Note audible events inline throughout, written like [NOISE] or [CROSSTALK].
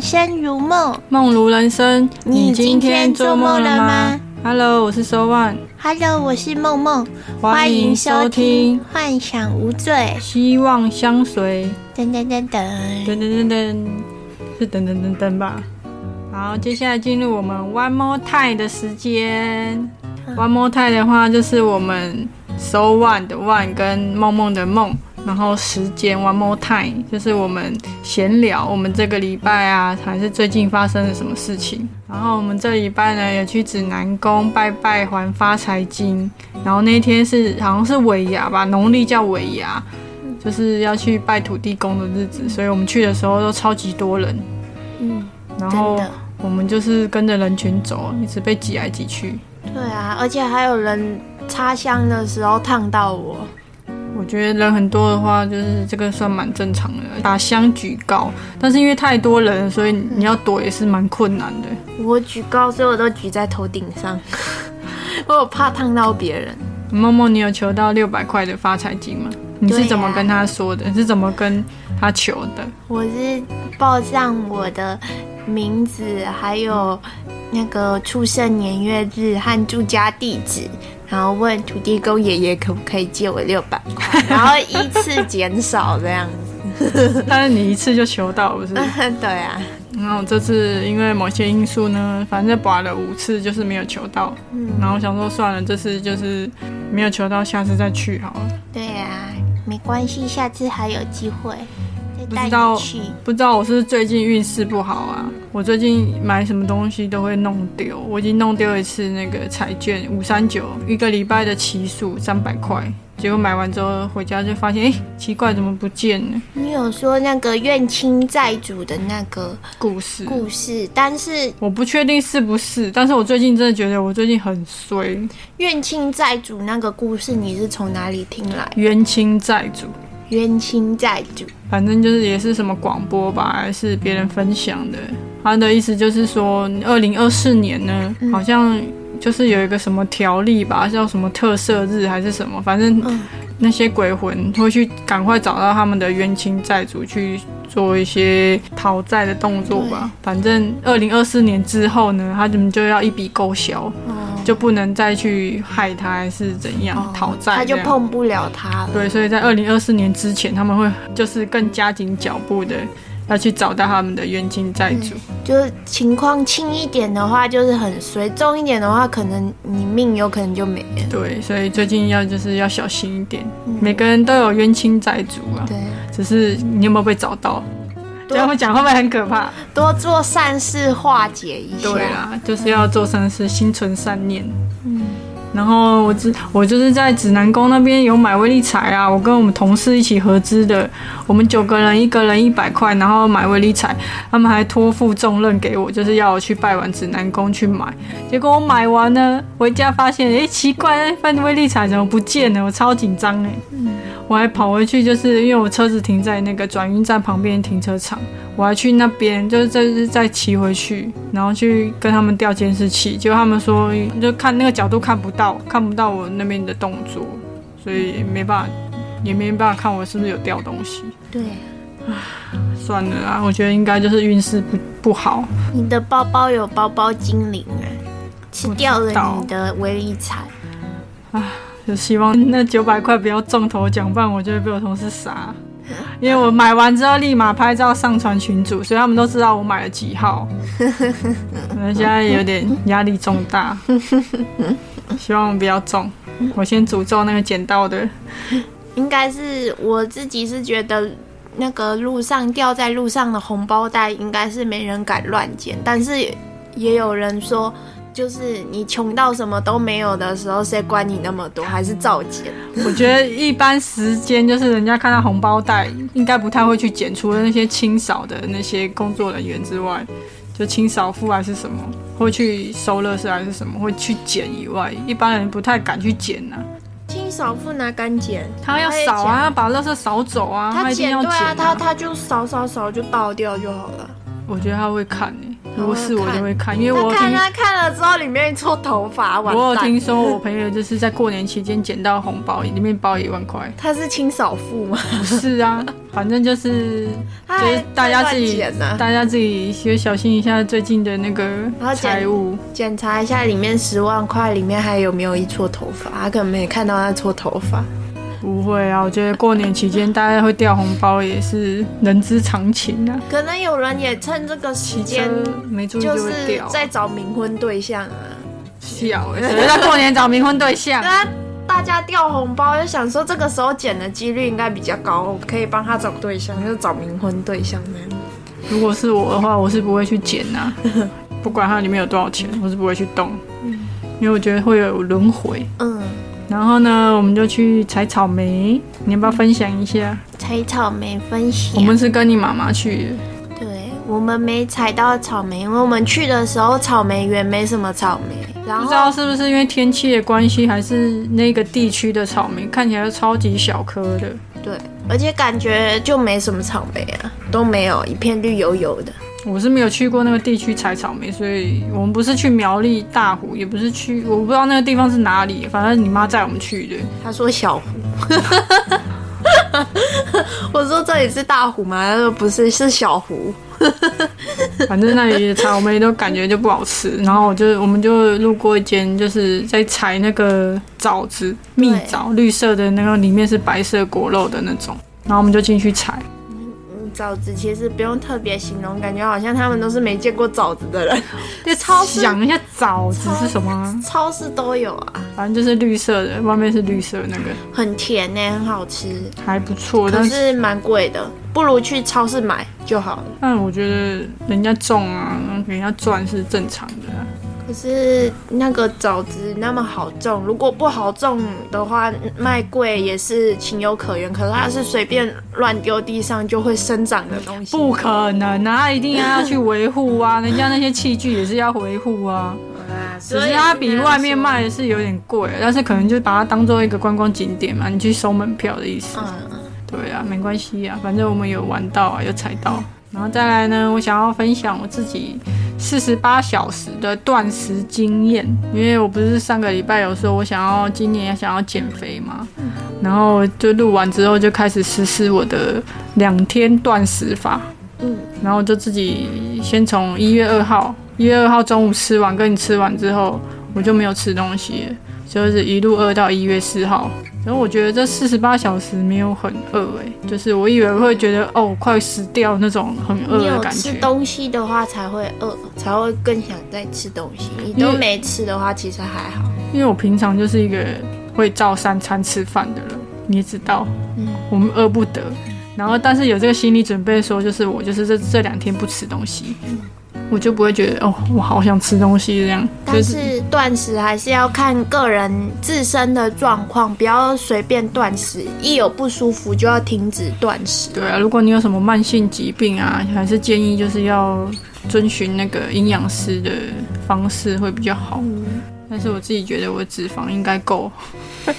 人生如梦，梦如人生。你今天做梦了吗？Hello，我是 So One。？Hello，我是梦梦，欢迎收听《幻想无罪》。希望相随。噔噔噔噔，噔噔噔噔，是噔噔噔噔吧？好，接下来进入我们 One More Time 的时间。One More Time 的话，就是我们 So One 的 One 跟梦梦的梦，然后时间 One More Time 就是我们闲聊，我们这个礼拜啊，还是最近发生了什么事情。然后我们这礼拜呢，也去指南宫拜拜还发财金，然后那天是好像是尾牙吧，农历叫尾牙。就是要去拜土地公的日子，所以我们去的时候都超级多人，嗯，然后我们就是跟着人群走，一直被挤来挤去。对啊，而且还有人插香的时候烫到我。我觉得人很多的话，就是这个算蛮正常的，把香举高。但是因为太多人，所以你要躲也是蛮困难的。我举高，所以我都举在头顶上，[LAUGHS] 我有怕烫到别人。默默，你有求到六百块的发财金吗？你是怎么跟他说的？你是怎么跟他求的？我是报上我的名字，还有那个出生年月日和住家地址，然后问土地公爷爷可不可以借我六百块，[LAUGHS] 然后依次减少这样子。[LAUGHS] 但是你一次就求到，不是？[LAUGHS] 对啊，然后这次因为某些因素呢，反正拔了五次，就是没有求到。嗯，然后想说算了，这次就是没有求到，下次再去好了。对啊，没关系，下次还有机会不知道。不知道我是不是最近运势不好啊？我最近买什么东西都会弄丢，我已经弄丢一次那个彩券五三九，一个礼拜的期数三百块，结果买完之后回家就发现，哎，奇怪，怎么不见了？你有说那个怨亲债主的那个故事。故事，但是我不确定是不是，但是我最近真的觉得我最近很衰，怨亲债主那个故事你是从哪里听来？冤亲债主。冤亲债主，反正就是也是什么广播吧，还是别人分享的。他的意思就是说，二零二四年呢，嗯。好像就是有一个什么条例吧，叫什么特色日还是什么，反正嗯。那些鬼魂会去赶快找到他们的冤亲债主去做一些讨债的动作吧。反正二零二四年之后呢，他们就要一笔勾销，哦，就不能再去害他还是怎样哦讨债，他就。碰不了他了。对，所以在二零二四年之前，他们会就是更加紧脚步的要去找到他们的冤亲债主。就是情况轻一点的话，就是很随；重一点的话，可能你命有可能就没了。对，所以最近要就是要小心一点，嗯每个人都有冤亲债主啊，对，只是你有没有被找到？这样会讲会不会很可怕？多做善事化解一下。对啦，就是要做善事，心存善念。嗯，然后我指我就是在指南宫那边有买威力彩啊，我跟我们同事一起合资的，我们九个人一个人一百块，然后买威力彩，他们还托付重任给我，就是要我去拜完指南宫去买。结果我买完呢，回家发现，哎，奇怪，那份威力彩怎么不见了？我超紧张哎，我还跑回去，就是因为我车子停在那个转运站旁边停车场，我还去那边，就是再再骑回去，然后去跟他们调监视器，结果他们说就看那个角度看不，看不到我那边的动作，所以没办法，也没办法看我是不是有掉东西。对，算了啦，我觉得应该就是运势不不好。你的包包有包包精灵啊，吃掉了你的威力彩。啊就希望那九百块不要中头奖，不然我就会被我同事杀。因为我买完之后立马拍照上传群组，所以他们都知道我买了几号。[LAUGHS] 我现在有点压力重大，希望不要中。我先诅咒那个捡到的，应该是我自己是觉得，那个路上掉在路上的红包袋，应该是没人敢乱捡。但是也有人说，就是你穷到什么都没有的时候，谁管你那么多，还是照捡。我觉得一般时间就是人家看到红包袋，应该不太会去捡，除了那些清扫的那些工作人员之外，就清扫妇还是什么，会去收垃圾还是什么，会去捡以外，一般人不太敢去捡呐、清扫妇哪敢捡？他要扫啊，要把垃圾扫走啊，他一定捡对啊，他他就扫扫扫就倒掉就好了。我觉得他会看呢、如果是我就会看，因为我他看他看了之后，里面一撮头发，我有听说我朋友就是在过年期间捡到红包，里面包一万块。他是清扫妇吗？不是啊，[LAUGHS] 反正就是就是大家自己大家自己也小心一下最近的那个财务。检查一下里面十万块里面还有没有一撮头发，他可能没看到那撮头发。不会啊，我觉得过年期间大家会掉红包也是人之常情啊。可能有人也趁这个时骑间，没注意就就是会掉啊。在找冥婚对象啊。笑欸，谁在过年找冥婚对象对？啊，大家掉红包就想说这个时候捡的几率应该比较高，我可以帮他找对象，就找冥婚对象那样。如果是我的话，我是不会去捡呐、[LAUGHS] 不管它里面有多少钱，我是不会去动，因为我觉得会有轮回。嗯，然后呢，我们就去采草莓，你要不要分享一下？采草莓分享。我们是跟你妈妈去的，对我们没采到草莓，因为我们去的时候草莓园没什么草莓，然不知道是不是因为天气的关系，还是那个地区的草莓看起来超级小颗的。对，而且感觉就没什么草莓啊，都没有，一片绿油油的。我是没有去过那个地区采草莓，所以我们不是去苗栗大湖，也不是去，我不知道那个地方是哪里，反正你妈载我们去的。她说小湖，[LAUGHS] 我说这里是大湖吗？他说不是，是小湖。[LAUGHS] 反正那里的草莓都感觉就不好吃，然后我就我们就路过一间，就是在采那个枣子，蜜枣，绿色的那个，里面是白色果肉的那种，然后我们就进去采。嗯，枣子其实不用特别形容，感觉好像他们都是没见过枣子的人。[LAUGHS] 对超市想一下枣子是什么啊？超市都有啊，反正就是绿色的，外面是绿色的那个，很甜呢、很好吃，还不错。但是，是蛮贵的，不如去超市买就好了。但我觉得人家种啊，给人家赚是正常的啊、可是那个枣子那么好种，如果不好种的话，卖贵也是情有可原。可是它是随便乱丢地上就会生长的东西，不可能啊，它一定要去维护啊，人家那些器具也是要维护啊。啊，只是它比外面卖的是有点贵，但是可能就把它当做一个观光景点嘛，你去收门票的意思。嗯，对啊，没关系啊，反正我们有玩到啊，有踩到。然后再来呢，我想要分享我自己四十八小时的断食经验，因为我不是上个礼拜有说我想要今年想要减肥嘛，然后就录完之后就开始实施我的两天断食法，嗯，然后就自己先从一月二号，一月二号中午吃完，跟你吃完之后，我就没有吃东西，就是一路饿到一月四号。然后我觉得这四十八小时没有很饿诶，就是我以为会觉得哦快死掉那种很饿的感觉。东西的话才会饿，才会更想再吃东西。你都没吃的话，其实还好。因为我平常就是一个会照三餐吃饭的人，你也知道，嗯我们饿不得。然后但是有这个心理准备，说就是我就是这这两天不吃东西，我就不会觉得哦我好想吃东西这样。但是断食还是要看个人自身的状况，不要随便断食。一有不舒服就要停止断食。对啊，如果你有什么慢性疾病啊，还是建议就是要遵循那个营养师的方式会比较好。但是我自己觉得我脂肪应该够，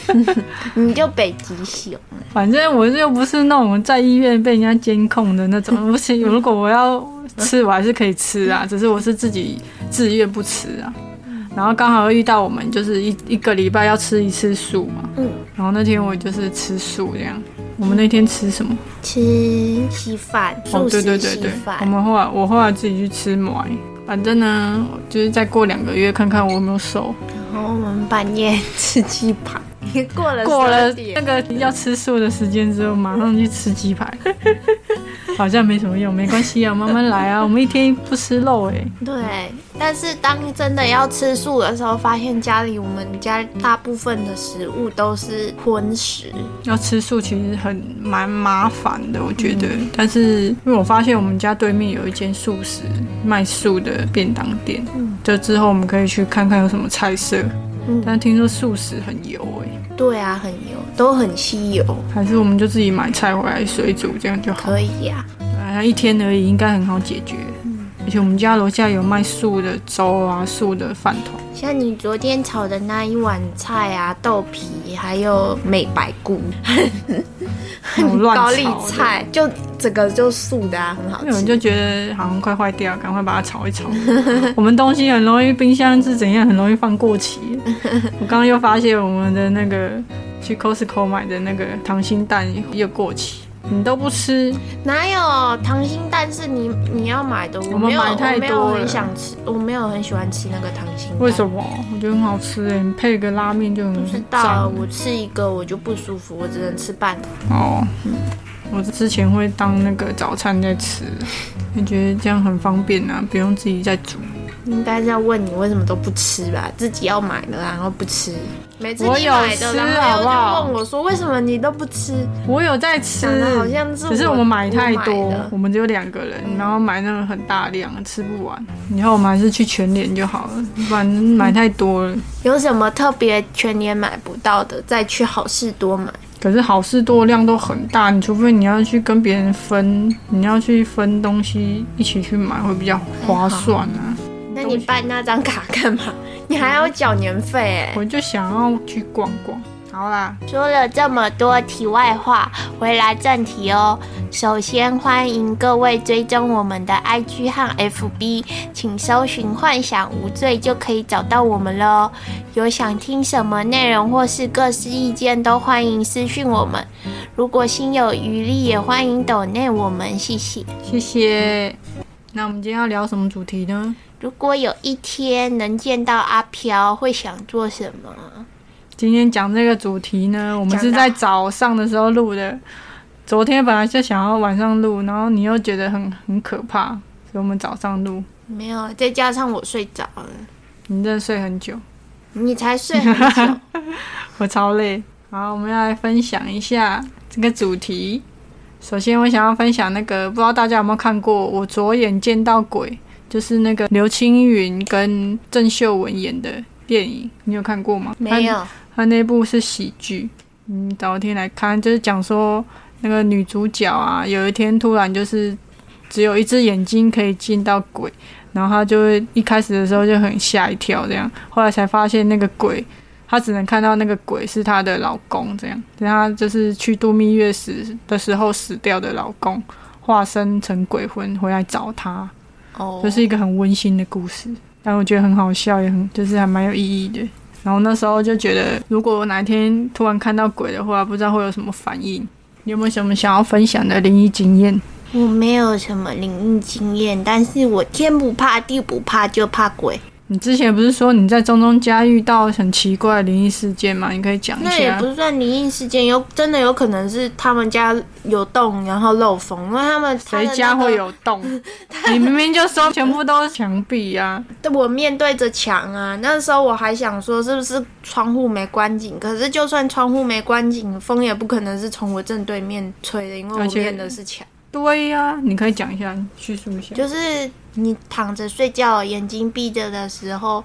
[LAUGHS] 你就北极熊，反正我又不是那种在医院被人家监控的那种。[LAUGHS] 不行，如果我要吃，我还是可以吃啊，只是我是自己自愿不吃啊。然后刚好遇到我们就是一一个礼拜要吃一次素嘛，嗯，然后那天我就是吃素这样。我们那天吃什么？吃稀饭，哦，素食稀对对对对，我饭。们后来我后来自己去吃馍，反正呢，就是再过两个月看看我有没有瘦。然后我们半夜吃鸡排，[LAUGHS] 过了过了那个要吃素的时间之后，马上去吃鸡排，[LAUGHS] 好像没什么用，没关系啊，慢慢来啊，我们一天不吃肉哎、对，但是当真的要吃素的时候，发现家里我们家大部分的食物都是荤食。要吃素其实很蛮麻烦的，我觉得。但是因为我发现我们家对面有一间素食卖素的便当店，就之后我们可以去看看有什么菜色。嗯但听说素食很油哎、对啊，很油，都很稀有，还是我们就自己买菜回来水煮，这样就好。可以呀、啊，一天而已，应该很好解决。而且我们家楼下有卖素的粥啊、素的饭团。像你昨天炒的那一碗菜啊，豆皮还有美白菇，[LAUGHS] 好乱高丽菜，就整个就素的啊，很好吃。有人就觉得好像快坏掉，赶快把它炒一炒。[LAUGHS] 我们东西很容易，冰箱是怎样，很容易放过期。我刚刚又发现我们的那个去 Costco 买的那个溏心蛋又过期，你都不吃，哪有糖心蛋是你你要买的？我没有，我没有很想吃，我没有很喜欢吃那个糖心蛋。为什么？我觉得很好吃诶，你配个拉面就很不知道，我吃一个我就不舒服，我只能吃半个。哦。我之前会当那个早餐在吃，我觉得这样很方便啊，不用自己再煮。应该是要问你为什么都不吃吧？自己要买的，然后不吃。每次我有你买的，吃然后又好不好就问我说为什么你都不吃？我有在吃好像是只是我们买太多我们只有两个人，然后买那种很大量，吃不完。以后我们还是去全年就好了，不然买太多了。有什么特别全年买不到的，再去好事多买。可是好事多量都很大，你除非你要去跟别人分，你要去分东西一起去买会比较划算啊。那你办那张卡干嘛？你还要缴年费哎。我就想要去逛逛。好啦，说了这么多题外话，回来正题哦。首先欢迎各位追踪我们的 IG 和 FB，请搜寻“幻想无罪”就可以找到我们了哦。有想听什么内容或是各式意见，都欢迎私讯我们。如果心有余力，也欢迎抖内我们，谢谢。谢谢。那我们今天要聊什么主题呢？如果有一天能见到阿飘，会想做什么？今天讲这个主题呢，我们是在早上的时候录的。昨天本来就想要晚上录，然后你又觉得很很可怕，所以我们早上录。没有，再加上我睡着了，你真的睡很久，你才睡很久。[LAUGHS] 我超累。好，我们要来分享一下这个主题。首先，我想要分享那个，不知道大家有没有看过《我左眼见到鬼》，就是那个刘青云跟郑秀文演的电影，你有看过吗？没有，他那部是喜剧，嗯，早天来看，就是讲说那个女主角啊，有一天突然就是只有一只眼睛可以见到鬼，然后她就会一开始的时候就很吓一跳，这样，后来才发现那个鬼，她只能看到那个鬼是她的老公，这样，她就是去度蜜月时的时候死掉的老公，化身成鬼魂回来找她，哦，这是一个很温馨的故事，但我觉得很好笑，也很就是还蛮有意义的。然后那时候就觉得，如果我哪天突然看到鬼的话，不知道会有什么反应。你有没有什么想要分享的灵异经验？我没有什么灵异经验，但是我天不怕地不怕，就怕鬼。你之前不是说你在中中家遇到很奇怪的灵异事件吗？你可以讲一下那也不。算灵异事件，有真的有可能是他们家有洞，然后漏风，因为他们谁家会？有洞？[LAUGHS] 你明明就说全部都是墙壁啊！他的那个我面对着墙啊，那时候我还想说是不是窗户没关紧，可是就算窗户没关紧，风也不可能是从我正对面吹的，因为我面的是墙。对呀、你可以讲一下，叙述一下。就是你躺着睡觉，眼睛闭着的时候，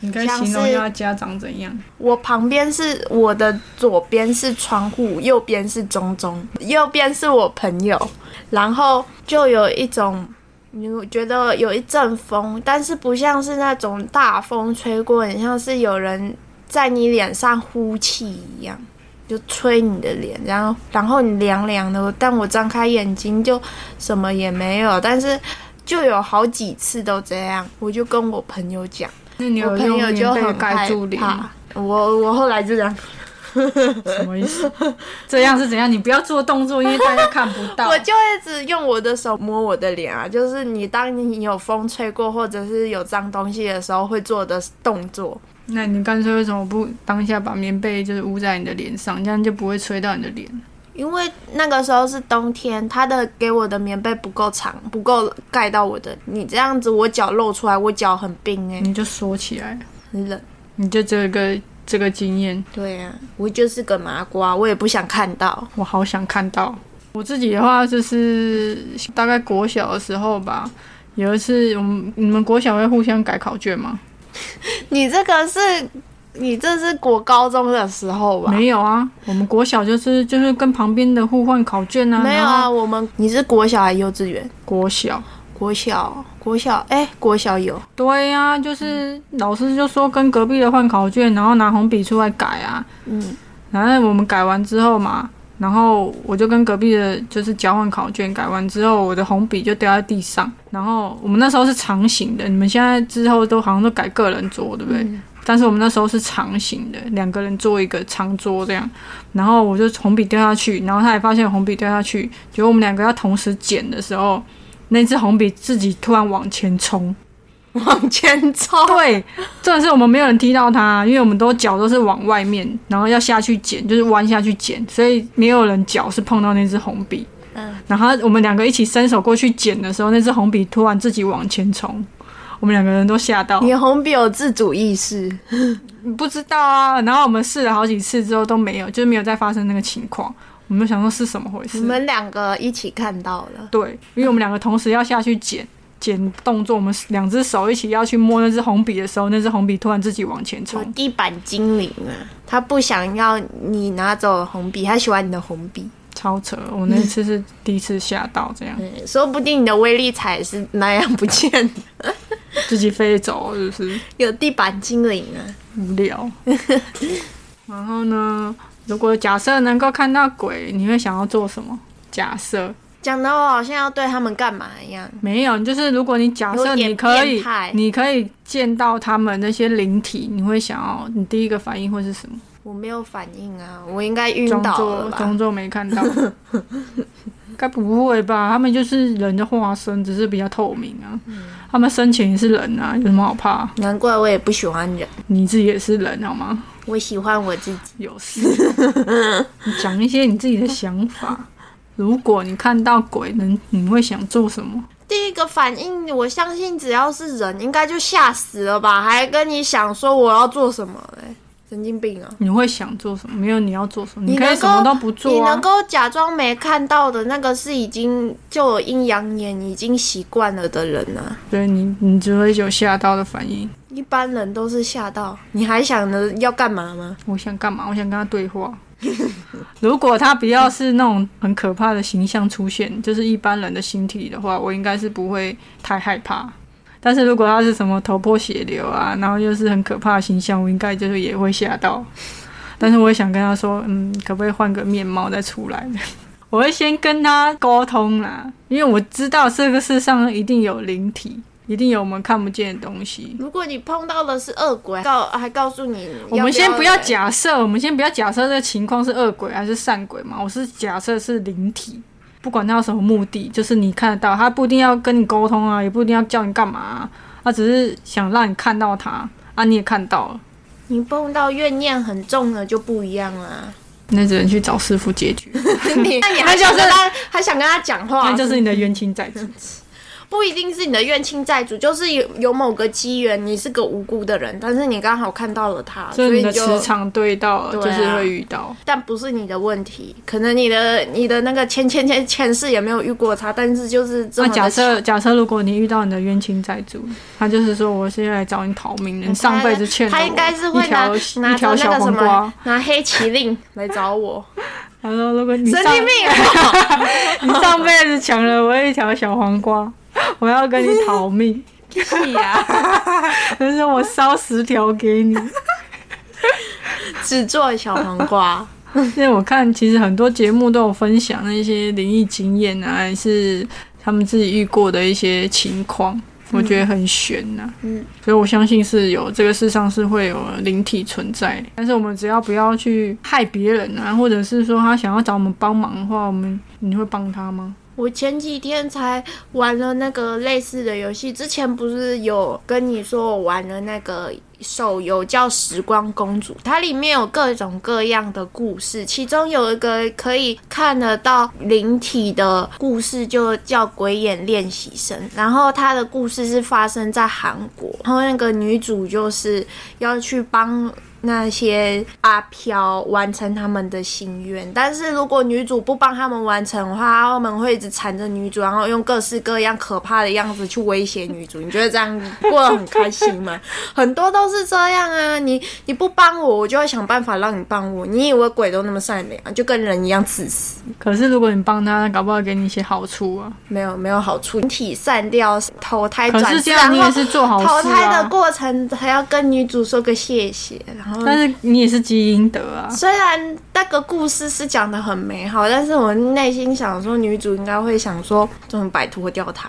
你可以形容一下家长怎样？我旁边是我的左边是窗户，右边是中中，右边是我朋友，然后就有一种。你觉得有一阵风，但是不像是那种大风吹过，很像是有人在你脸上呼气一样，就吹你的脸，然后然后你凉凉的。但我张开眼睛就什么也没有，但是就有好几次都这样，我就跟我朋友讲。那你我朋友就很害盖住。我我后来就这样，什么意思？[LAUGHS] 这样是怎样？你不要做动作，因为大家看不到。[LAUGHS] 我就一直用我的手摸我的脸啊，就是你当你有风吹过或者是有脏东西的时候会做的动作。那你干脆为什么不当下把棉被就是捂在你的脸上，这样就不会吹到你的脸？因为那个时候是冬天，他的给我的棉被不够长，不够盖到我的。你这样子，我脚露出来，我脚很冰哎、你就缩起来，很冷。你就这个这个经验，对啊，我就是个麻瓜，我也不想看到。我好想看到。我自己的话就是大概国小的时候吧，有一次我们你们国小会互相改考卷吗？[LAUGHS] 你这个是，你这是国高中的时候吧？没有啊，我们国小就是就是跟旁边的互换考卷啊。没有啊，我们你是国小还是幼稚园？国小国小，国小，哎、国小有，对呀、就是老师就说跟隔壁的换考卷，然后拿红笔出来改啊。嗯，然后我们改完之后嘛，然后我就跟隔壁的就是交换考卷，改完之后我的红笔就掉在地上。然后我们那时候是长形的，你们现在之后都好像都改个人桌，对不对？但是我们那时候是长形的，两个人坐一个长桌这样。然后我就红笔掉下去，然后他也发现红笔掉下去，结果我们两个要同时捡的时候，那支红笔自己突然往前冲。往前冲，对，真的是我们没有人踢到他，因为我们都脚都是往外面，然后要下去捡，就是弯下去捡，所以没有人脚是碰到那支红笔。嗯，然后我们两个一起伸手过去捡的时候，那支红笔突然自己往前冲，我们两个人都吓到，你红笔有自主意识，不知道啊。然后我们试了好几次之后都没有，就是没有再发生那个情况。我们就想说是什么回事我？们两个一起看到了，对，因为我们两个同时要下去捡。捡动作，我们两只手一起要去摸那只红笔的时候，那只红笔突然自己往前冲，地板精灵啊，他不想要你拿走红笔，他喜欢你的红笔。超扯！我那次是第一次吓到，这样 [LAUGHS] 嗯，说不定你的威力彩是那样不见的，[LAUGHS] 自己飞走，是不是有地板精灵啊。无聊？[LAUGHS] 然后呢，如果假设能够看到鬼，你会想要做什么？假设讲的我好像要对他们干嘛一样。没有，就是如果你假设你可以，你可以见到他们那些灵体，你会想要，你第一个反应会是什么？我没有反应啊，我应该晕装倒了吧？作装作没看到。[LAUGHS] 该不会吧？他们就是人的化身，只是比较透明啊。他们生前也是人啊，有什么好怕？难怪我也不喜欢人，你自己也是人好吗？我喜欢我自己。有事，你讲一些你自己的想法。如果你看到鬼，能你会想做什么？第一个反应，我相信只要是人，应该就吓死了吧？还跟你想说我要做什么嘞？神经病啊！你会想做什么？没有你要做什么，你可以什么都不做啊能。够假装没看到的那个是已经就有阴阳眼，已经习惯了的人啊。对你，你只会有吓到的反应。一般人都是吓到，你还想着要干嘛吗？我想干嘛？我想跟他对话。[LAUGHS] 如果他不要是那种很可怕的形象出现，就是一般人的形体的话，我应该是不会太害怕。但是如果他是什么头破血流啊，然后又是很可怕的形象，我应该就是也会吓到。但是我也想跟他说，嗯，可不可以换个面貌再出来？我会先跟他沟通啦，因为我知道这个世上一定有灵体，一定有我们看不见的东西。如果你碰到的是恶鬼，告还告诉你，我们先不要假设，我们先不要假设这个情况是恶鬼还是善鬼嘛，我是假设是灵体，不管他有什么目的，就是你看得到，他不一定要跟你沟通啊，也不一定要叫你干嘛、啊，他只是想让你看到他啊，你也看到了，你碰到怨念很重的就不一样啦。那只能去找师傅解决，[LAUGHS] 你那你还想跟他还想跟他讲话，那就是你的冤亲债主。不一定是你的冤亲债主，就是有有某个机缘，你是个无辜的人，但是你刚好看到了他，所以你的所以就磁场对到就是会遇到。但不是你的问题，可能你的你的那个前前前前世也没有遇过他，但是就是这么假设假设如果你遇到你的冤亲债主，他就是说我现在来找你讨命的，你上辈子欠他应该是会拿拿条小那个什黄瓜么。拿黑麒麟来找我，他说如果你神经病啊！[LAUGHS] 你上辈子抢了我一条小黄瓜，我要跟你逃命，屁呀、[LAUGHS] 但是我烧十条给你。只做小黄瓜。因为我看其实很多节目都有分享那些灵异经验啊，还是他们自己遇过的一些情况，我觉得很悬呐、嗯，所以我相信是有这个世上是会有灵体存在，但是我们只要不要去害别人啊，或者是说他想要找我们帮忙的话，我们你会帮他吗？我前几天才玩了那个类似的游戏，之前不是有跟你说我玩了那个手游叫《时光公主》，它里面有各种各样的故事，其中有一个可以看得到灵体的故事，就叫《鬼眼练习生》，然后它的故事是发生在韩国，然后那个女主就是要去帮。那些阿飘完成他们的心愿，但是如果女主不帮他们完成的话，他们会一直缠着女主，然后用各式各样可怕的样子去威胁女主。你觉得这样过得很开心吗？[LAUGHS] 很多都是这样啊！你你不帮我，我就会想办法让你帮我。你以为鬼都那么善良，就跟人一样自私？可是如果你帮他，搞不好给你一些好处啊。没有没有好处，人体散掉，投胎转世，然后也是做好投。胎的过程还要跟女主说个谢谢，然后但是你也是积阴德啊。虽然那个故事是讲的很美好，但是我内心想说，女主应该会想说，怎么摆脱掉他。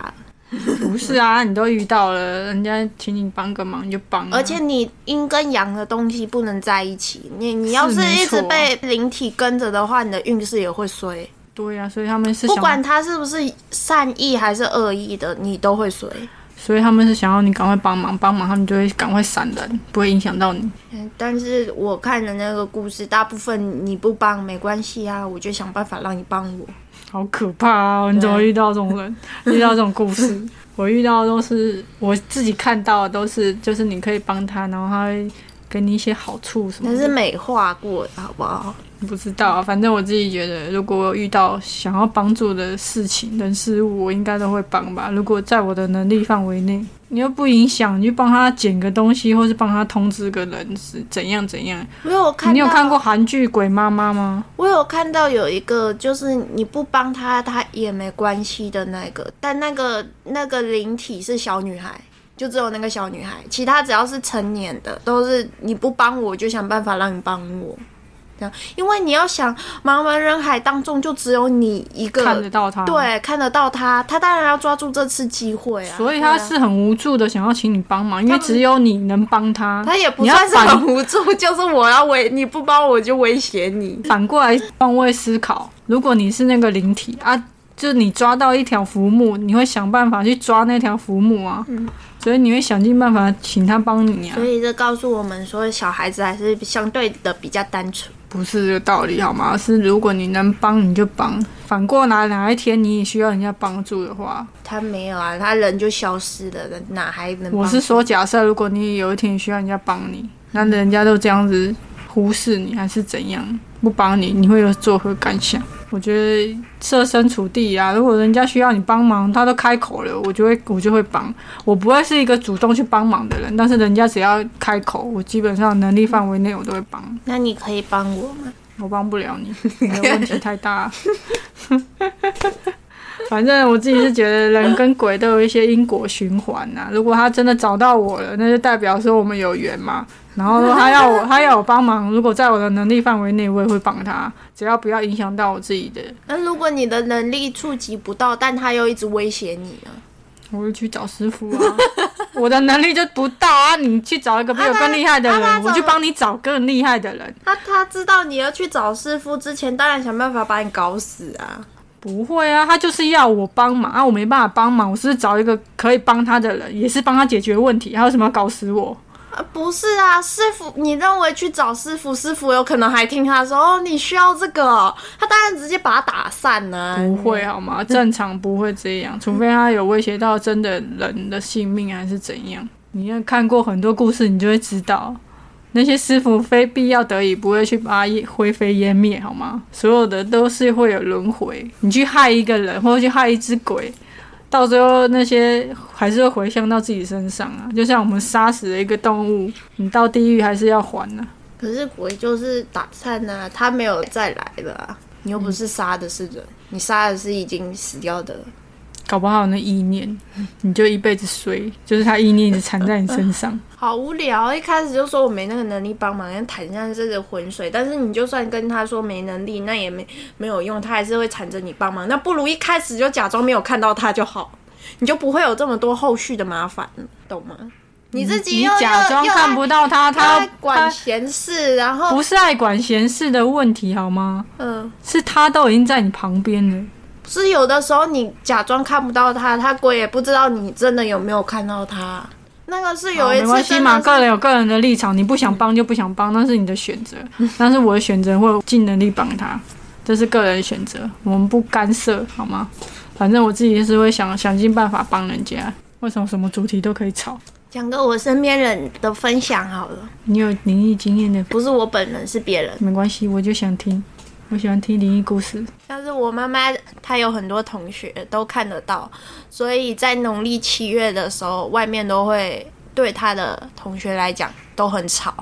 [LAUGHS] 不是啊，你都遇到了，人家请你帮个忙你就帮啊、而且你阴跟阳的东西不能在一起，你你要是一直被灵体跟着的话，你的运势也会衰。对呀、所以他们是，不管他是不是善意还是恶意的，你都会衰。所以他们是想要你赶快帮忙，帮忙他们就会赶快闪人，不会影响到你。嗯，但是我看的那个故事，大部分你不帮没关系啊，我就想办法让你帮我。好可怕啊！你怎么遇到这种人？遇到这种故事？我遇到的都是我自己看到的，都是就是你可以帮他，然后他会给你一些好处什么的。那是美化过的，好不好？不知道啊，反正我自己觉得，如果我遇到想要帮助的事情、人事物，我应该都会帮吧。如果在我的能力范围内，你又不影响，你就帮他捡个东西，或是帮他通知个人是怎样怎样。我有看，你有看过韩剧《鬼妈妈》吗？我有看到有一个，就是你不帮他，他也没关系的那个，但那个那个灵体是小女孩，就只有那个小女孩，其他只要是成年的，都是你不帮我，就想办法让你帮我。因为你要想，茫茫人海当中就只有你一个看得到他，，对看得到他，他当然要抓住这次机会啊。所以他是很无助的，想要请你帮忙，因为只有你能帮他。他也不算是很无助，就是我要威你不帮我就威胁你。反过来换位思考，如果你是那个灵体啊，就你抓到一条浮木，你会想办法去抓那条浮木啊，所以你会想尽办法请他帮你啊所，以这告诉我们说，小孩子还是相对的比较单纯。不是这个道理好吗？是如果你能帮你就帮，反过来哪一天你也需要人家帮助的话，他没有啊，他人就消失了，人哪还能？我是说，假设如果你有一天需要人家帮你，那人家都这样子忽视你，还是怎样不帮你，你会有作何感想？我觉得设身处地啊，如果人家需要你帮忙，他都开口了，我就会我就会帮。我不会是一个主动去帮忙的人，但是人家只要开口，我基本上能力范围内我都会帮。那你可以帮我吗？我帮不了你，你 [LAUGHS] 的问题太大。反正我自己是觉得人跟鬼都有一些因果循环呐、如果他真的找到我了，那就代表说我们有缘嘛。然后说他要我，[LAUGHS] 他要我帮忙，如果在我的能力范围内，我也会帮他，只要不要影响到我自己的，那如果你的能力触及不到，但他又一直威胁你呢？我会去找师傅啊。[LAUGHS] 我的能力就不到啊，你去找一个比我更厉害的人，我就帮你找更厉害的人。他他知道你要去找师傅之前，当然想办法把你搞死啊！不会啊，他就是要我帮忙啊，我没办法帮忙，我是找一个可以帮他的人，也是帮他解决问题，他为什么要搞死我？啊，不是啊，师傅，你认为去找师傅，师傅有可能还听他说哦，你需要这个哦，他当然直接把他打散呢、不会好吗？正常不会这样，除非他有威胁到真的人的性命还是怎样。你要看过很多故事，你就会知道，那些师傅非必要得已不会去把他灰飞烟灭，好吗？所有的都是会有轮回。你去害一个人，或者去害一只鬼，到最后那些还是会回向到自己身上啊。就像我们杀死了一个动物，你到地狱还是要还呢、可是鬼就是打散啊，他没有再来了啊。你又不是杀的是人，你杀的是已经死掉的。搞不好那意念，你就一辈子衰，就是他意念一直缠在你身上。[LAUGHS] 好无聊，一开始就说我没那个能力帮忙，要弹下这个浑水。但是你就算跟他说没能力，那也没没有用，他还是会缠着你帮忙。那不如一开始就假装没有看到他就好，你就不会有这么多后续的麻烦，懂吗？你自己假装看不到他，他爱管闲事，然后不是爱管闲事的问题好吗？嗯，是他都已经在你旁边了。是有的时候你假装看不到他，他鬼也不知道你真的有没有看到他。那个是有一次没关系嘛，真的是个人有个人的立场，你不想帮就不想帮，那是你的选择。[LAUGHS] 但是我的选择会尽能力帮他，这是个人的选择，我们不干涉，好吗？反正我自己是会想想尽办法帮人家。为什么什么主题都可以吵？讲个我身边人的分享好了，你有灵异经验的不是我本人，是别人。没关系，我就想听，我喜欢听灵异故事。但是我妈妈，她有很多同学都看得到，所以在农历七月的时候，外面都会对她的同学来讲都很吵。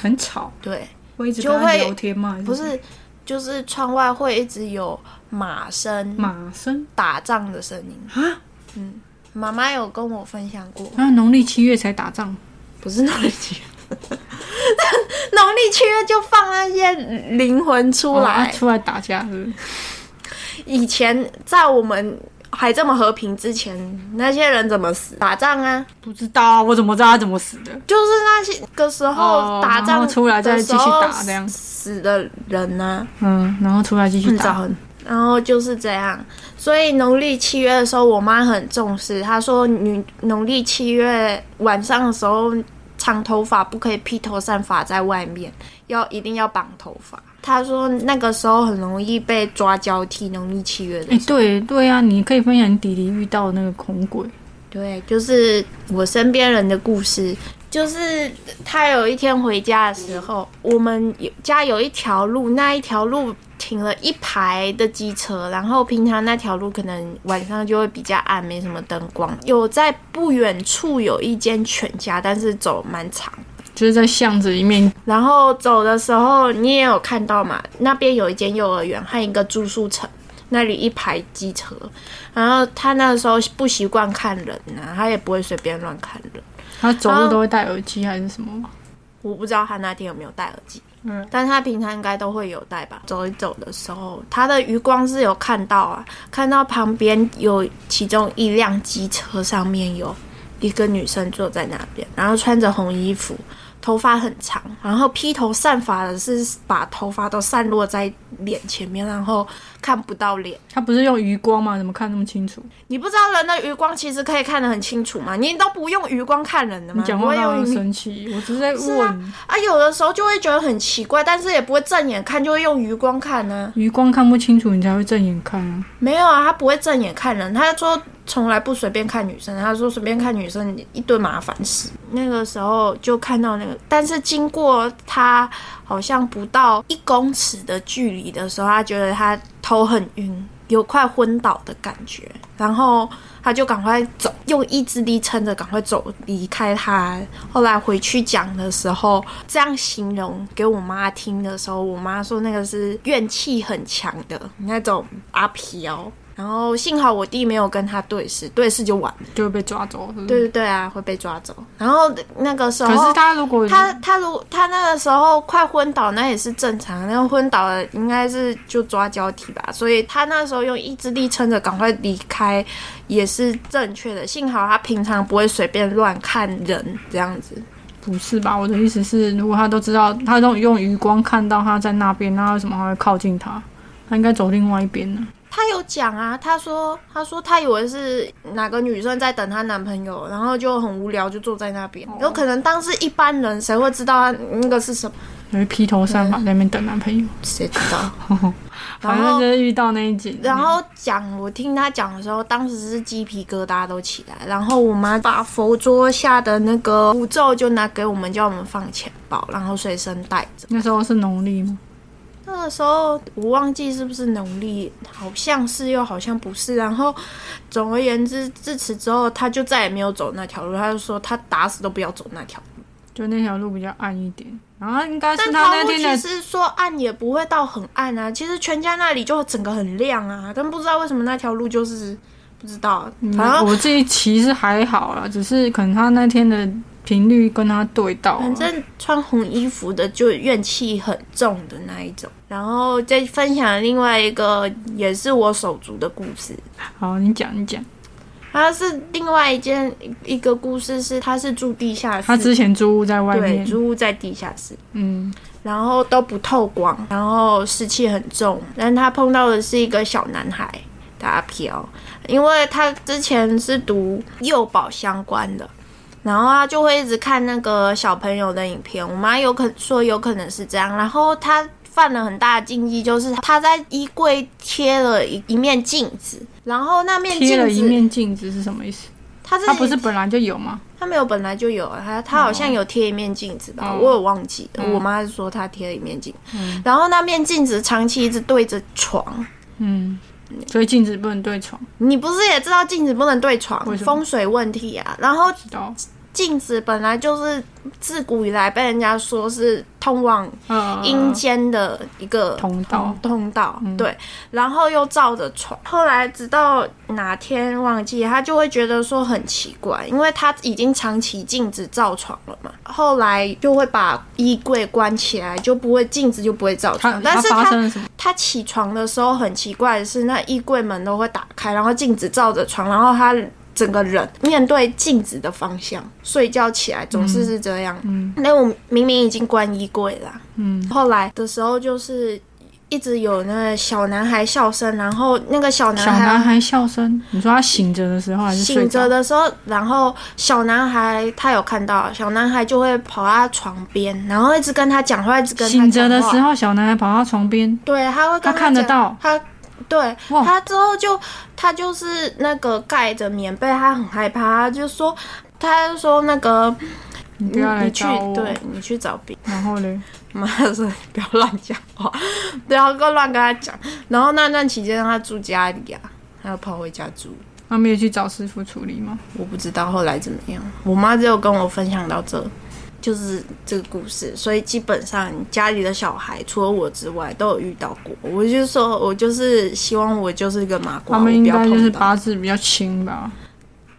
很吵，对，会一直就会聊天吗？不是，就是窗外会一直有马声、马声打仗的声音。啊？嗯妈妈有跟我分享过，那农历七月才打仗，不是农历七月，[LAUGHS] 农历七月就放那些灵魂出哦来。啊出来打架是是？以前在我们还这么和平之前，那些人怎么死？打仗啊，不知道啊，我怎么知道他怎么死的？就是那些个时候打仗后出来再继续打这样死的人呢、嗯，然后出来继续打。然后就是这样。所以农历七月的时候，我妈很重视。她说，女农历七月晚上的时候，长头发不可以披头散发在外面，要一定要绑头发。他说那个时候很容易被抓交替。农历七月的哎、对对啊，你可以分享你弟弟遇到那个恐鬼。对，就是我身边人的故事。就是他有一天回家的时候，我们有家有一条路，那一条路停了一排的机车，然后平常那条路可能晚上就会比较暗，没什么灯光。有在不远处有一间全家，但是走蛮长。就是在巷子里面，然后走的时候，你也有看到嘛？那边有一间幼儿园和一个住宿城，那里一排机车。然后他那个时候不习惯看人啊，他也不会随便乱看人。他走路都会戴耳机还是什么吗？我不知道他那天有没有戴耳机，嗯，但他平常应该都会有带吧。走一走的时候，他的余光是有看到啊，看到旁边有其中一辆机车上面有一个女生坐在那边，然后穿着红衣服，头发很长，然后披头散发的是把头发都散落在脸前面，然后看不到脸。他不是用余光吗？怎么看那么清楚？你不知道人的余光其实可以看得很清楚吗？你都不用余光看人的吗？你讲话让人用余生气，我只是在是问。啊，有的时候就会觉得很奇怪，但是也不会正眼看，就会用余光看呢、余光看不清楚，你才会正眼看啊。没有啊，他不会正眼看人，他说从来不随便看女生，他说随便看女生一堆麻烦事。那个时候就看到那个，但是经过他好像不到一公尺的距离的时候，他觉得他头很晕，有快昏倒的感觉，然后他就赶快走，用意志力撑着赶快走离开他。后来回去讲的时候，这样形容给我妈听的时候，我妈说那个是怨气很强的那种阿飘。然后幸好我弟没有跟他对视，对视就完了。就会被抓走。是是对对对啊，会被抓走。然后那个时候，可是他如果他他如他那个时候快昏倒，那也是正常。那个昏倒了应该是就抓交替吧，所以他那时候用意志力撑着赶快离开也是正确的。幸好他平常不会随便乱看人这样子。不是吧？我的意思是，如果他都知道，他都用余光看到他在那边，那为什么还会靠近他？他应该走另外一边呢。他有讲啊，他说他说他以为是哪个女生在等她男朋友，然后就很无聊就坐在那边。有可能当时一般人谁会知道他那个是什么？因为披头散发在那边等男朋友，谁知道？[LAUGHS] 反正就是遇到那一集。然后讲，我听他讲的时候，当时是鸡皮疙瘩都起来。然后我妈把佛桌下的那个符咒就拿给我们，叫我们放钱包，然后随身带着。那时候是农历吗？那个时候我忘记是不是农历，好像是又好像不是。然后总而言之，自此之后他就再也没有走那条路，他就说他打死都不要走那条路。就那条路比较暗一点，然后应该但是他那天的，实说暗也不会到很暗啊，其实全家那里就整个很亮啊，但不知道为什么那条路就是不知道，反正嗯我自己骑是还好啦，只是可能他那天的频率跟他对到啊，反正穿红衣服的就怨气很重的那一种。然后再分享另外一个也是我手足的故事，好，你讲你讲，他是另外一件一个故事是，他是住地下室，他之前租屋在外对面，租屋在地下室，嗯，然后都不透光，然后湿气很重。但他碰到的是一个小男孩大阿飘，因为他之前是读幼保相关的，然后他就会一直看那个小朋友的影片。我妈有可说有可能是这样，然后他犯了很大的禁忌，就是他在衣柜贴了一一面镜子，然后那面镜贴了一子，面镜子是什么意思？他他不是本来就有吗？他没有本来就有啊，他他好像有贴一面镜子吧，哦我有忘记了。我妈是说她贴了一面镜，然后那面镜子长期一直对着床。嗯，所以镜子不能对床，你不是也知道镜子不能对床风水问题啊？然后？镜子本来就是自古以来被人家说是通往呃，阴间的一个通道通道，对，然后又照着床。后来直到哪天忘记，他就会觉得说很奇怪，因为他已经长期镜子照床了嘛。后来就会把衣柜关起来，就不会镜子就不会照床。但是他？他起床的时候很奇怪的是，那衣柜门都会打开，然后镜子照着床，然后他整个人面对镜子的方向睡觉起来，总是是这样。嗯，那我明明已经关衣柜了，嗯，后来的时候就是一直有那个小男孩笑声，然后那个小男孩小男孩笑声，你说他醒着的时候还是睡醒着着？的时候，然后小男孩他有看到，小男孩就会跑到他床边，然后一直跟他讲话，一直跟他醒着的时候，小男孩跑到床边，对，他会跟他看得到他。对他之后就他就是那个盖着棉被，他很害怕，他就说，他就说那个你不要来你去。对你去找别然后呢，[LAUGHS] 妈说不要乱讲话，不要跟乱跟他讲。然后那段期间他住家里啊，他要跑回家住。他没有去找师傅处理吗？我不知道后来怎么样，我妈只有跟我分享到这，就是这个故事，所以基本上家里的小孩除了我之外都有遇到过。我就说，我就是希望我就是一个麻瓜，他们应该就是。八字比较轻吧。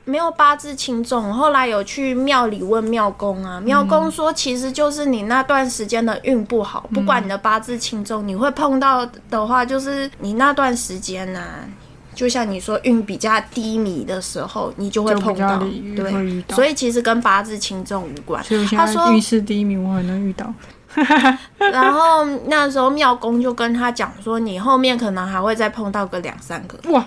没有八字轻重，后来有去庙里问庙公啊，庙公说其实就是你那段时间的运不好，不管你的八字轻重，你会碰到的话，就是你那段时间呐、就像你说运比较低迷的时候，你就会碰到，对，所以其实跟八字轻重无关。他说在运势第一名，我很能遇到。[LAUGHS] 然后那时候庙公就跟他讲说，你后面可能还会再碰到个两三个。哇！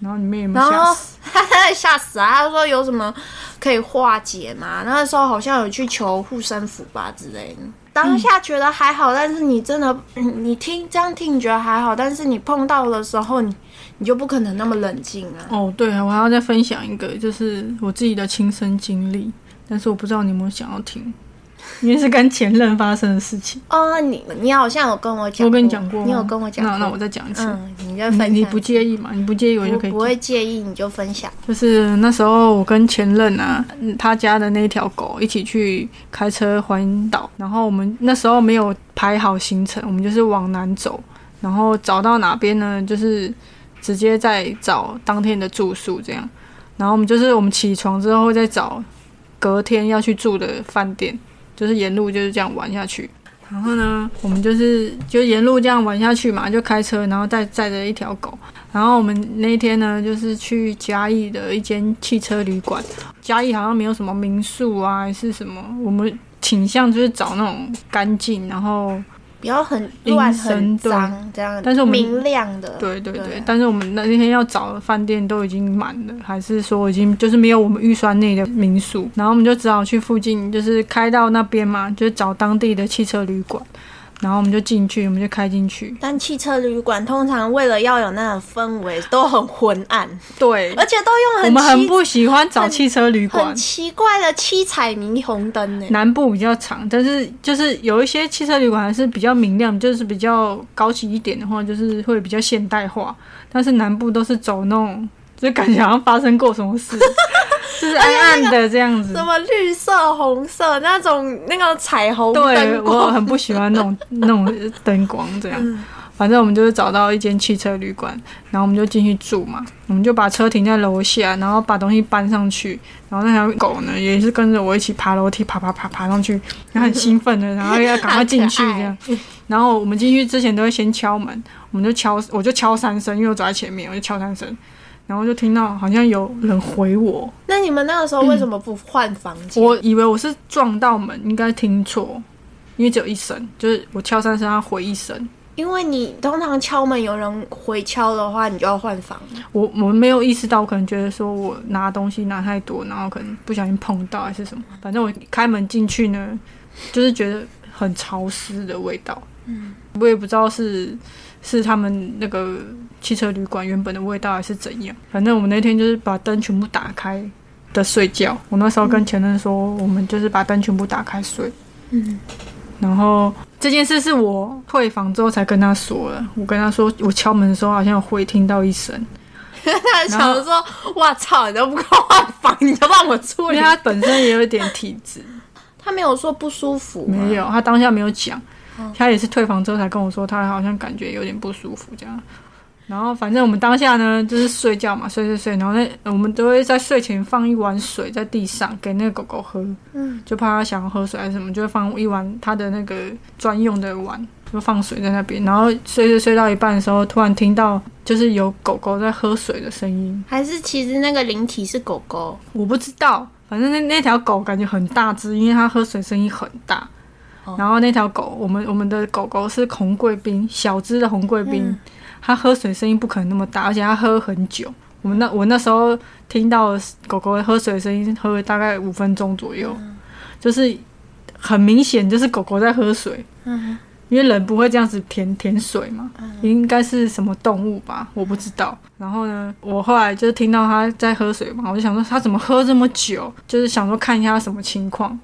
然后你妹然后 [LAUGHS] 吓死啊！他说有什么可以化解吗？那时候好像有去求护身符吧之类的。当下觉得还好，但是你真的，嗯你听这样听，你觉得还好，但是你碰到的时候，你你就不可能那么冷静啊。哦，对啊，我还要再分享一个，就是我自己的亲身经历，但是我不知道你有没有想要听，因为是跟前任发生的事情。哦，你你好像有跟我讲，我跟你讲过，你有跟我讲过。那那我再讲一次。嗯，你再分享。你你不介意吗？你不介意我就可以不不会介意，你就分享。就是那时候我跟前任啊，嗯他家的那条狗一起去开车环岛，然后我们那时候没有排好行程，我们就是往南走，然后找到哪边呢，就是直接在找当天的住宿这样，然后我们就是我们起床之后再找隔天要去住的饭店，就是沿路就是这样玩下去。然后呢，我们就是就沿路这样玩下去嘛，就开车，然后再载着一条狗。然后我们那天呢，就是去嘉义的一间汽车旅馆。嘉义好像没有什么民宿啊，还是什么，我们倾向就是找那种干净，然后不要很乱、很脏，这样，但是我们明亮的，对对对，对但是我们那天要找的饭店都已经满了，还是说已经就是没有我们预算内的民宿，然后我们就只好去附近，就是开到那边嘛，就是找当地的汽车旅馆，然后我们就进去，我们就开进去，但汽车旅馆通常为了要有那种氛围，都很昏暗，对，而且都用很我们很不喜欢找汽车旅馆很。奇怪的七彩霓虹灯呢。南部比较长，但是就是有一些汽车旅馆还是比较明亮，就是比较高级一点的话，就是会比较现代化。但是南部都是走那种，就感觉好像发生过什么事，就是暗暗的这样子什。么绿色、红色那种那个彩虹对我，很不喜欢那种 [LAUGHS] 那种灯光这样。反正我们就是找到一间汽车旅馆，然后我们就进去住嘛。我们就把车停在楼下，然后把东西搬上去。然后那条狗呢，也是跟着我一起爬楼梯，爬爬爬爬上去，然后很兴奋的，然后要赶快进去这样。[LAUGHS] 然后我们进去之前都会先敲门，我们就敲，我就敲三声，因为我走在前面，我就敲三声，然后就听到好像有人回我，那你们那个时候为什么不换房间？我以为我是撞到门，应该听错，因为只有一声，就是我敲三声，他回一声。因为你通常敲门有人回敲的话，你就要换房。我我没有意识到，我可能觉得说我拿东西拿太多，然后可能不小心碰到还是什么。反正我开门进去呢，就是觉得很潮湿的味道。嗯，我也不知道是是他们那个汽车旅馆原本的味道还是怎样。反正我们那天就是把灯全部打开的睡觉。我那时候跟前任说，我们就是把灯全部打开睡。嗯，然后这件事是我退房之后才跟他说的。我跟他说，我敲门的时候好像有会听到一声，[LAUGHS] 他想说：“哇操，你都不给我换房，你就让我处理因为。他本身也有一点体质，”他没有说不舒服，没有，他当下没有讲，他也是退房之后才跟我说，他好像感觉有点不舒服这样。然后反正我们当下呢就是睡觉嘛，睡睡睡，然后那我们都会在睡前放一碗水在地上给那个狗狗喝，嗯，就怕它想要喝水还是什么，就会放一碗它的那个专用的碗，就放水在那边。然后睡睡睡到一半的时候，突然听到就是有狗狗在喝水的声音，还是其实那个灵体是狗狗，我不知道，反正那那条狗感觉很大只，因为它喝水声音很大。哦然后那条狗，我们我们的狗狗是红贵宾，小只的红贵宾，嗯它喝水声音不可能那么大，而且它喝很久。我们那我那时候听到狗狗喝水的声音，喝了大概五分钟左右，就是很明显就是狗狗在喝水。嗯，因为人不会这样子舔舔水嘛，应该是什么动物吧，我不知道。然后呢，我后来就是听到它在喝水嘛，我就想说它怎么喝这么久，就是想说看一下它什么情况。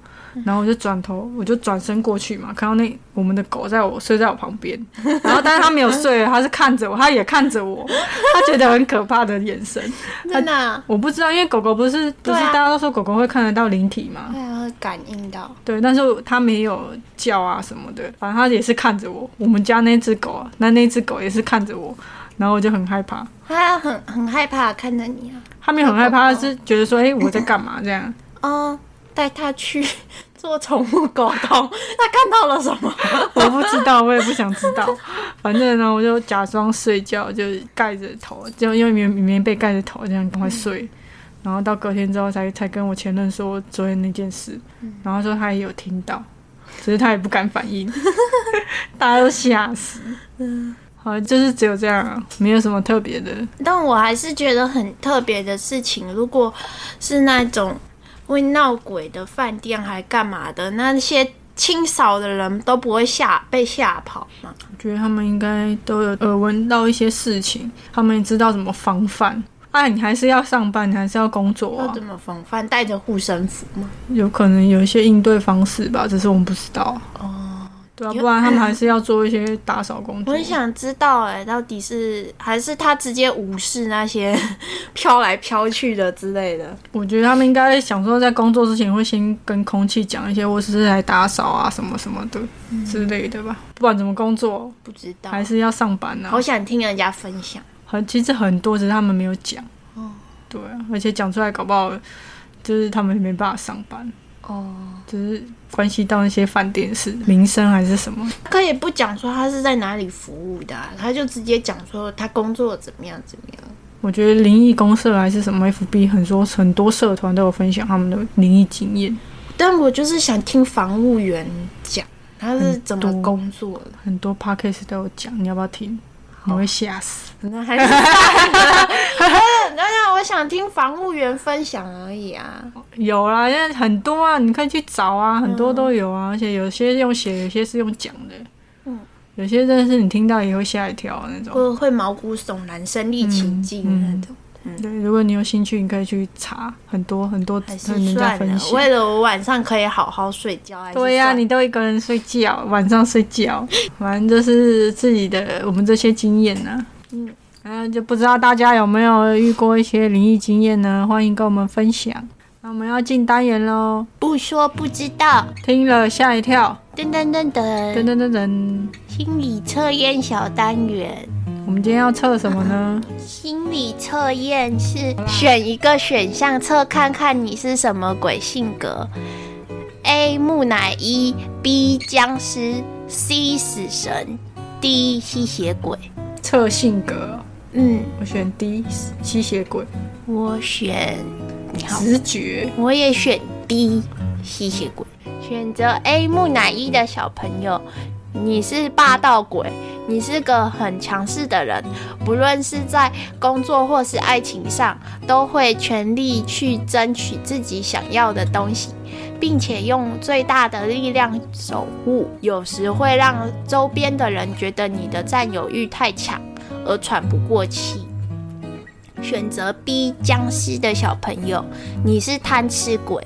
然后我就转头，我就转身过去嘛，看到那我们的狗在我睡在我旁边，然后但是它没有睡，它是看着我，它也看着我，它觉得很可怕的眼神。[LAUGHS] 真的啊，我不知道，因为狗狗不是不是大家都说狗狗会看得到灵体吗，对啊，会感应到。对，但是它没有叫啊什么的，反正它也是看着我。我们家那只狗啊，那那只狗也是看着我，然后我就很害怕。他很很害怕看着你啊，它没有很害怕，它是觉得说，哎、我在干嘛这样？哦，带他去 [LAUGHS] 做宠物沟通，他看到了什么？[LAUGHS] 我不知道，我也不想知道。反正呢，我就假装睡觉，就盖着头，就因为棉棉被盖着头，这样赶快睡。然后到隔天之后才才跟我前任说昨天那件事，然后说他也有听到，只是他也不敢反应，[LAUGHS] 大家都吓死。嗯好，就是只有这样啊，没有什么特别的。但我还是觉得很特别的事情，如果是那种会闹鬼的饭店还干嘛的，那些清扫的人都不会吓被吓跑吗？我觉得他们应该都有耳闻到一些事情，他们也知道怎么防范。哎，你还是要上班，你还是要工作啊要怎，么防范？带着护身符吗？有可能有一些应对方式吧，只是我们不知道。哦，对啊，不然他们还是要做一些打扫工作。我很想知道、哎，到底是还是他直接无视那些飘来飘去的之类的？我觉得他们应该想说，在工作之前会先跟空气讲一些，我只是来打扫啊什么什么的、之类的吧。不管怎么工作，不知道，还是要上班啊好。想听人家分享。很其实很多，只是他们没有讲。哦对啊，而且讲出来搞不好就是他们没办法上班，哦，就是关系到那些饭店是名声还是什么。可以不讲说他是在哪里服务的啊、他就直接讲说他工作怎么样怎么样。我觉得灵异公社还是什么 FB 很多很多社团都有分享他们的灵异经验，但我就是想听防务员讲他是怎么工作的，很多 podcast 都有讲，你要不要听？你会吓死。那还是 [LAUGHS] 算了。当然，我想听防务员分享而已啊。有啦，现在很多啊，你可以去找啊，很多都有啊，而且有些用写，有些是用讲的。嗯，有些真的是你听到也会吓一跳那种。会会毛骨悚然、身临其境嗯那种。对，如果你有兴趣，你可以去查很多很多还是人家算了，分享。为了我晚上可以好好睡觉，对呀、你都一个人睡觉，晚上睡觉，[LAUGHS] 反正这是自己的我们这些经验呢、嗯，然后就不知道大家有没有遇过一些灵异经验呢？欢迎跟我们分享。那我们要进单元喽，不说不知道。听了吓一跳，噔噔噔噔噔，噔噔噔。心理测验小单元。我们今天要测什么呢？心理测验是选一个选项测看看你是什么鬼性格：A. 木乃伊，B. 僵尸，C. 死神，D. 吸血鬼。测性格，嗯，我选 D，吸血鬼，我选你好，直觉。我也选 D，吸血鬼。选择 A 木乃伊的小朋友，你是霸道鬼，你是个很强势的人，不论是在工作或是爱情上，都会全力去争取自己想要的东西，并且用最大的力量守护。有时会让周边的人觉得你的占有欲太强，而喘不过气。选择 B 僵尸的小朋友，你是贪吃鬼，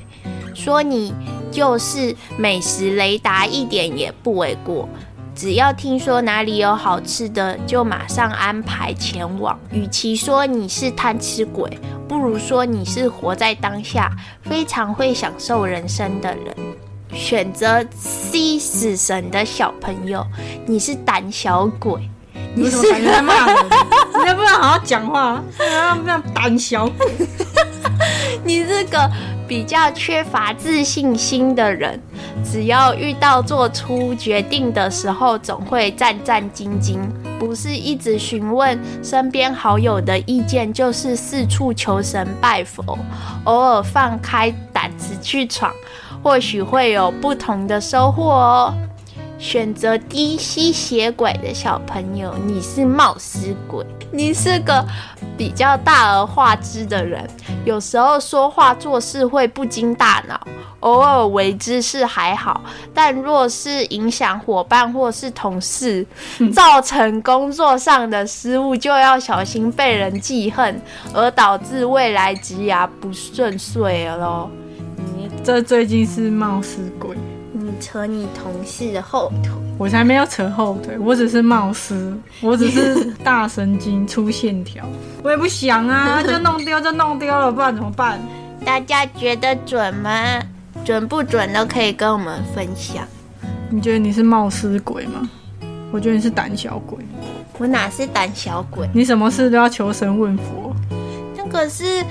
说你就是美食雷达一点也不为过。只要听说哪里有好吃的，就马上安排前往。与其说你是贪吃鬼，不如说你是活在当下、非常会享受人生的人。选择 C 死神的小朋友，你是胆小鬼。你是感觉在骂人？你能不能好好讲话？胆小鬼。[LAUGHS] 你这个比较缺乏自信心的人，只要遇到做出决定的时候，总会战战兢兢，不是一直询问身边好友的意见，就是四处求神拜佛，偶尔放开胆子去闯，或许会有不同的收获哦。选择低吸血鬼的小朋友，你是冒失鬼，你是个比较大而化之的人，有时候说话做事会不经大脑，偶尔为之是还好，但若是影响伙伴或是同事，[LAUGHS] 造成工作上的失误，就要小心被人记恨，而导致未来职涯不顺遂了喽。你 [LAUGHS] 这最近是冒失鬼。扯你同事的后腿，我才没有扯后腿，我只是冒失，我只是大神经粗线条，我也不想啊，就弄丢就弄丢了，不然怎么办？大家觉得准吗？准不准都可以跟我们分享。你觉得你是冒失鬼吗？我觉得你是胆小鬼。我哪是胆小鬼？你什么事都要求神问佛。那个是。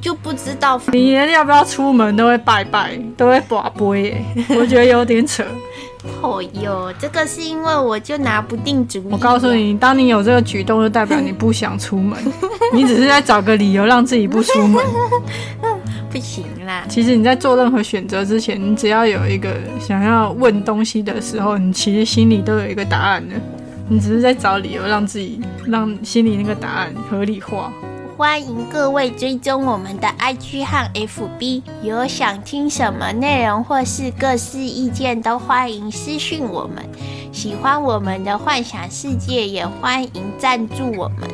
就不知道你连要不要出门都会拜拜，都会拔杯耶，我觉得有点扯。[LAUGHS] 哦哟，这个是因为我就拿不定主意。我告诉你，当你有这个举动，就代表你不想出门，[LAUGHS] 你只是在找个理由让自己不出门。[LAUGHS] 不行啦。其实你在做任何选择之前，你只要有一个想要问东西的时候，你其实心里都有一个答案的，你只是在找理由让自己让心里那个答案合理化。欢迎各位追踪我们的 IG 和 FB，有想听什么内容或是各式意见，都欢迎私讯我们。喜欢我们的幻想世界，也欢迎赞助我们，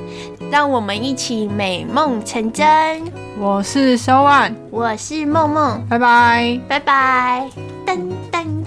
让我们一起美梦成真。我是小万，我是梦梦，拜拜，拜拜，噔噔。